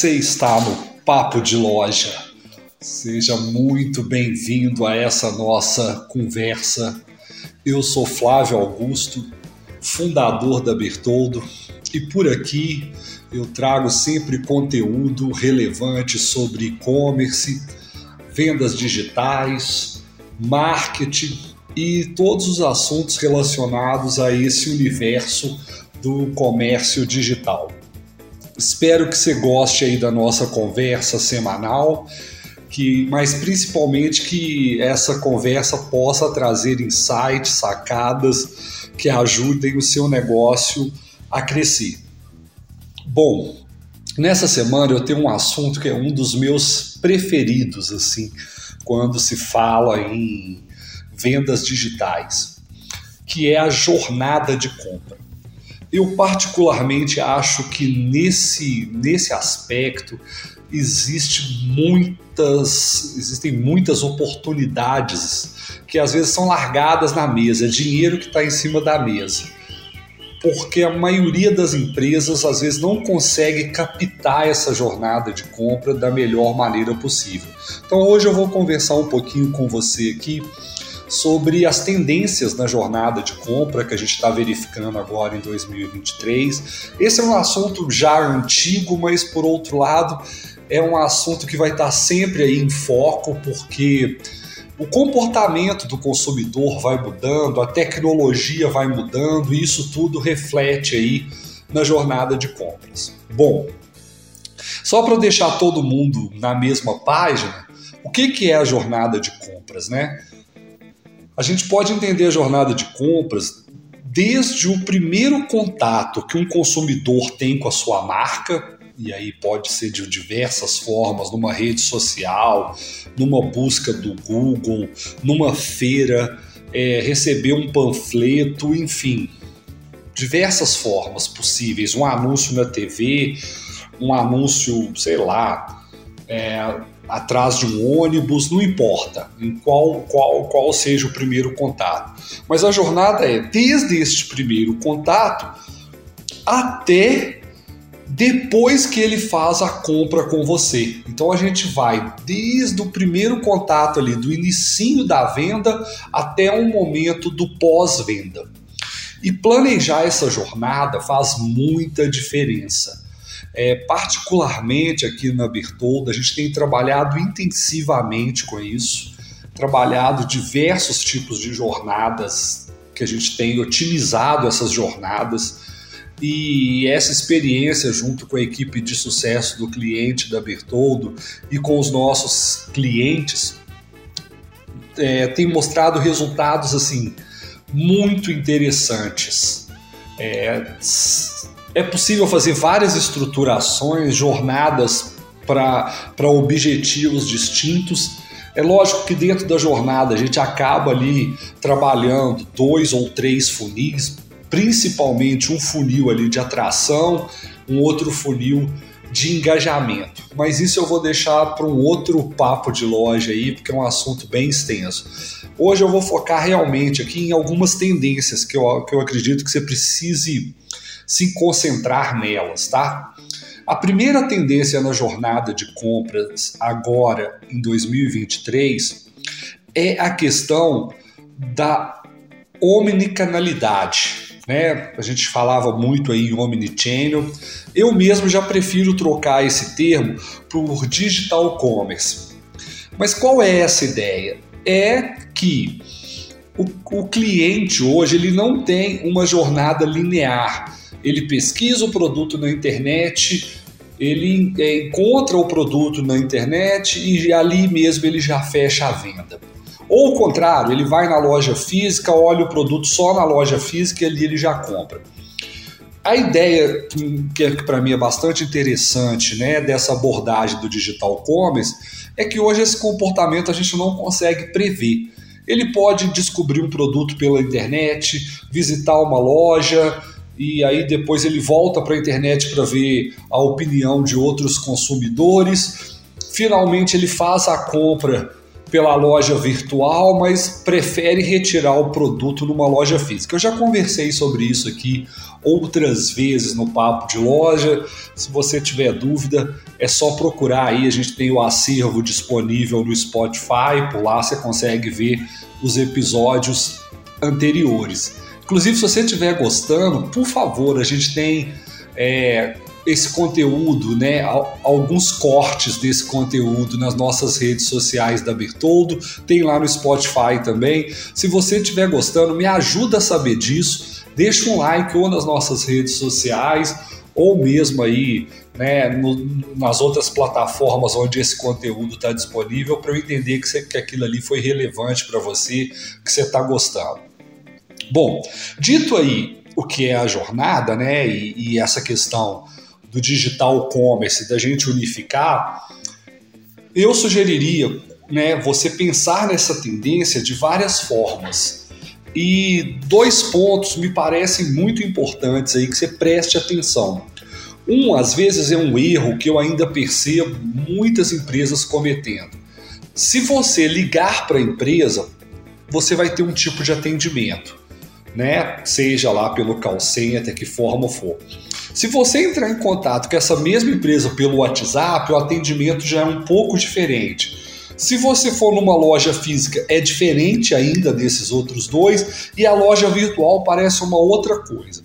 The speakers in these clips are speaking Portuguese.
Você está no Papo de Loja. Seja muito bem-vindo a essa nossa conversa. Eu sou Flávio Augusto, fundador da Bertoldo, e por aqui eu trago sempre conteúdo relevante sobre e-commerce, vendas digitais, marketing e todos os assuntos relacionados a esse universo do comércio digital. Espero que você goste aí da nossa conversa semanal, que, mas principalmente que essa conversa possa trazer insights, sacadas que ajudem o seu negócio a crescer. Bom, nessa semana eu tenho um assunto que é um dos meus preferidos, assim, quando se fala em vendas digitais, que é a jornada de compra. Eu particularmente acho que nesse, nesse aspecto existe muitas, existem muitas oportunidades que às vezes são largadas na mesa, é dinheiro que está em cima da mesa. Porque a maioria das empresas às vezes não consegue captar essa jornada de compra da melhor maneira possível. Então hoje eu vou conversar um pouquinho com você aqui sobre as tendências na jornada de compra que a gente está verificando agora em 2023. Esse é um assunto já antigo, mas por outro lado é um assunto que vai estar sempre aí em foco, porque o comportamento do consumidor vai mudando, a tecnologia vai mudando, e isso tudo reflete aí na jornada de compras. Bom, só para deixar todo mundo na mesma página, o que, que é a jornada de compras, né? A gente pode entender a jornada de compras desde o primeiro contato que um consumidor tem com a sua marca, e aí pode ser de diversas formas, numa rede social, numa busca do Google, numa feira, é, receber um panfleto, enfim, diversas formas possíveis, um anúncio na TV, um anúncio, sei lá, é, atrás de um ônibus, não importa em qual, qual, qual seja o primeiro contato. Mas a jornada é desde este primeiro contato até depois que ele faz a compra com você. Então a gente vai desde o primeiro contato ali, do inicinho da venda até o momento do pós-venda. E planejar essa jornada faz muita diferença. É, particularmente aqui na Bertolda, a gente tem trabalhado intensivamente com isso, trabalhado diversos tipos de jornadas que a gente tem otimizado essas jornadas e essa experiência junto com a equipe de sucesso do cliente da Bertoldo e com os nossos clientes é, tem mostrado resultados assim muito interessantes. É, é possível fazer várias estruturações, jornadas para objetivos distintos. É lógico que dentro da jornada a gente acaba ali trabalhando dois ou três funis, principalmente um funil ali de atração, um outro funil de engajamento. Mas isso eu vou deixar para um outro papo de loja aí, porque é um assunto bem extenso. Hoje eu vou focar realmente aqui em algumas tendências que eu, que eu acredito que você precise se concentrar nelas, tá? A primeira tendência na jornada de compras agora em 2023 é a questão da omnicanalidade. Né? A gente falava muito aí em omnichannel. Eu mesmo já prefiro trocar esse termo por digital commerce. Mas qual é essa ideia? É que o, o cliente hoje ele não tem uma jornada linear ele pesquisa o produto na internet, ele é, encontra o produto na internet e ali mesmo ele já fecha a venda. Ou o contrário, ele vai na loja física, olha o produto só na loja física e ali ele já compra. A ideia que para mim é bastante interessante, né, dessa abordagem do digital commerce, é que hoje esse comportamento a gente não consegue prever. Ele pode descobrir um produto pela internet, visitar uma loja, e aí depois ele volta para a internet para ver a opinião de outros consumidores. Finalmente ele faz a compra pela loja virtual, mas prefere retirar o produto numa loja física. Eu já conversei sobre isso aqui outras vezes no Papo de Loja. Se você tiver dúvida, é só procurar aí. A gente tem o acervo disponível no Spotify, por lá você consegue ver os episódios anteriores. Inclusive, se você estiver gostando, por favor, a gente tem é, esse conteúdo, né, alguns cortes desse conteúdo nas nossas redes sociais da Bertoldo, tem lá no Spotify também. Se você estiver gostando, me ajuda a saber disso. Deixa um like ou nas nossas redes sociais ou mesmo aí né, no, nas outras plataformas onde esse conteúdo está disponível para eu entender que, que aquilo ali foi relevante para você, que você está gostando. Bom, dito aí o que é a jornada, né, e, e essa questão do digital commerce, da gente unificar, eu sugeriria né, você pensar nessa tendência de várias formas. E dois pontos me parecem muito importantes aí que você preste atenção. Um, às vezes, é um erro que eu ainda percebo muitas empresas cometendo. Se você ligar para a empresa, você vai ter um tipo de atendimento, né? Seja lá pelo call center, que forma for. Se você entrar em contato com essa mesma empresa pelo WhatsApp, o atendimento já é um pouco diferente. Se você for numa loja física, é diferente ainda desses outros dois, e a loja virtual parece uma outra coisa.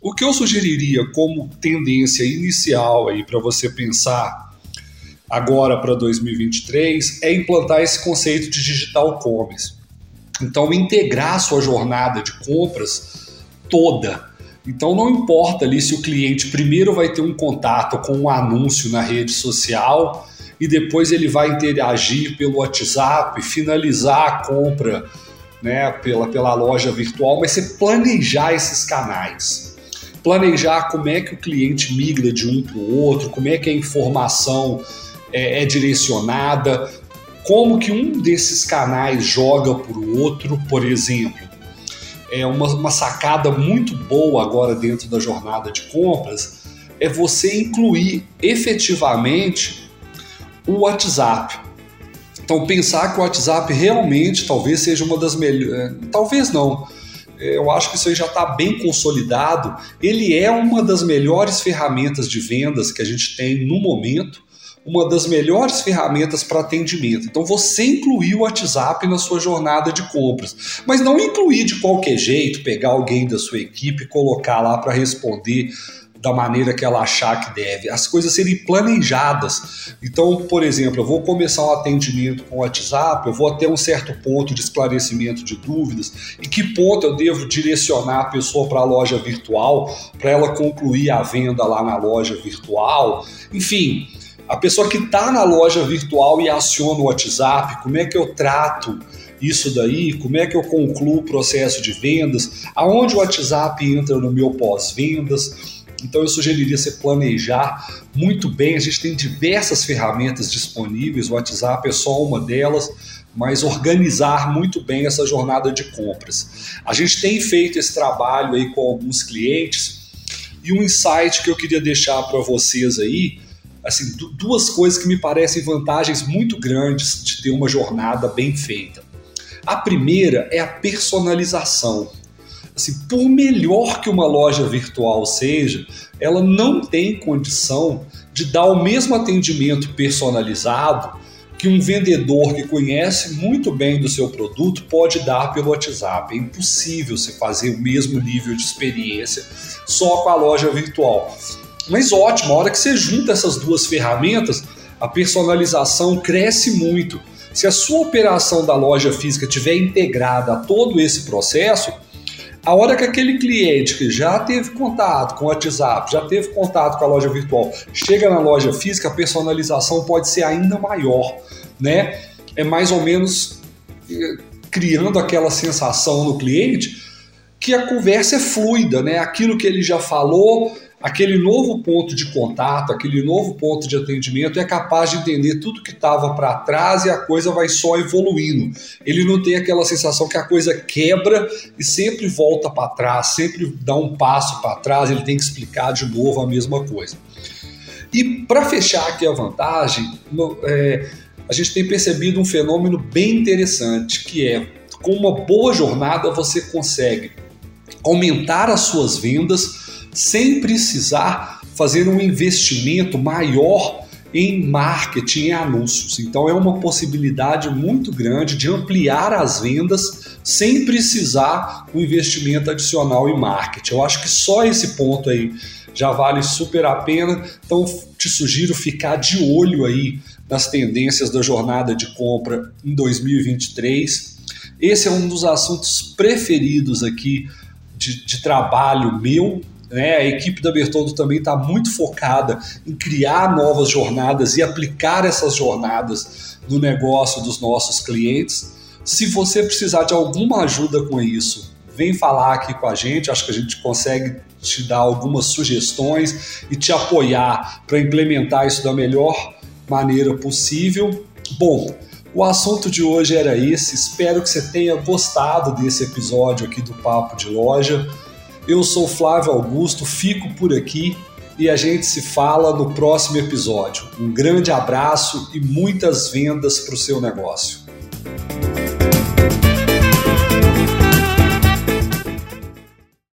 O que eu sugeriria como tendência inicial aí para você pensar agora para 2023 é implantar esse conceito de digital commerce. Então, integrar a sua jornada de compras toda então não importa ali se o cliente primeiro vai ter um contato com um anúncio na rede social e depois ele vai interagir pelo WhatsApp, finalizar a compra né, pela, pela loja virtual, mas você planejar esses canais. Planejar como é que o cliente migra de um para o outro, como é que a informação é, é direcionada, como que um desses canais joga para o outro, por exemplo é uma, uma sacada muito boa agora dentro da jornada de compras é você incluir efetivamente o WhatsApp. Então pensar que o WhatsApp realmente talvez seja uma das melhores, é, talvez não. É, eu acho que isso aí já está bem consolidado. Ele é uma das melhores ferramentas de vendas que a gente tem no momento uma das melhores ferramentas para atendimento. Então você incluir o WhatsApp na sua jornada de compras, mas não incluir de qualquer jeito, pegar alguém da sua equipe e colocar lá para responder da maneira que ela achar que deve. As coisas serem planejadas. Então, por exemplo, eu vou começar um atendimento com o WhatsApp, eu vou até um certo ponto de esclarecimento de dúvidas, e que ponto eu devo direcionar a pessoa para a loja virtual, para ela concluir a venda lá na loja virtual. Enfim, a pessoa que está na loja virtual e aciona o WhatsApp, como é que eu trato isso daí? Como é que eu concluo o processo de vendas? Aonde o WhatsApp entra no meu pós-vendas? Então eu sugeriria você planejar muito bem. A gente tem diversas ferramentas disponíveis, o WhatsApp é só uma delas, mas organizar muito bem essa jornada de compras. A gente tem feito esse trabalho aí com alguns clientes e um insight que eu queria deixar para vocês aí assim, duas coisas que me parecem vantagens muito grandes de ter uma jornada bem feita. A primeira é a personalização. Assim, por melhor que uma loja virtual seja, ela não tem condição de dar o mesmo atendimento personalizado que um vendedor que conhece muito bem do seu produto pode dar pelo WhatsApp. É impossível você fazer o mesmo nível de experiência só com a loja virtual. Mas ótimo, a hora que você junta essas duas ferramentas, a personalização cresce muito. Se a sua operação da loja física tiver integrada a todo esse processo, a hora que aquele cliente que já teve contato com o WhatsApp, já teve contato com a loja virtual, chega na loja física, a personalização pode ser ainda maior, né? É mais ou menos eh, criando aquela sensação no cliente que a conversa é fluida, né? Aquilo que ele já falou, aquele novo ponto de contato, aquele novo ponto de atendimento é capaz de entender tudo que estava para trás e a coisa vai só evoluindo. Ele não tem aquela sensação que a coisa quebra e sempre volta para trás, sempre dá um passo para trás, ele tem que explicar de novo a mesma coisa. E para fechar aqui a vantagem, é, a gente tem percebido um fenômeno bem interessante, que é com uma boa jornada você consegue aumentar as suas vendas sem precisar fazer um investimento maior em marketing e anúncios. Então é uma possibilidade muito grande de ampliar as vendas sem precisar um investimento adicional em marketing. Eu acho que só esse ponto aí já vale super a pena. Então te sugiro ficar de olho aí nas tendências da jornada de compra em 2023. Esse é um dos assuntos preferidos aqui de, de trabalho meu, né? A equipe da Bertoldo também está muito focada em criar novas jornadas e aplicar essas jornadas no negócio dos nossos clientes. Se você precisar de alguma ajuda com isso, vem falar aqui com a gente. Acho que a gente consegue te dar algumas sugestões e te apoiar para implementar isso da melhor maneira possível. Bom, o assunto de hoje era esse. Espero que você tenha gostado desse episódio aqui do Papo de Loja. Eu sou Flávio Augusto, fico por aqui e a gente se fala no próximo episódio. Um grande abraço e muitas vendas para o seu negócio.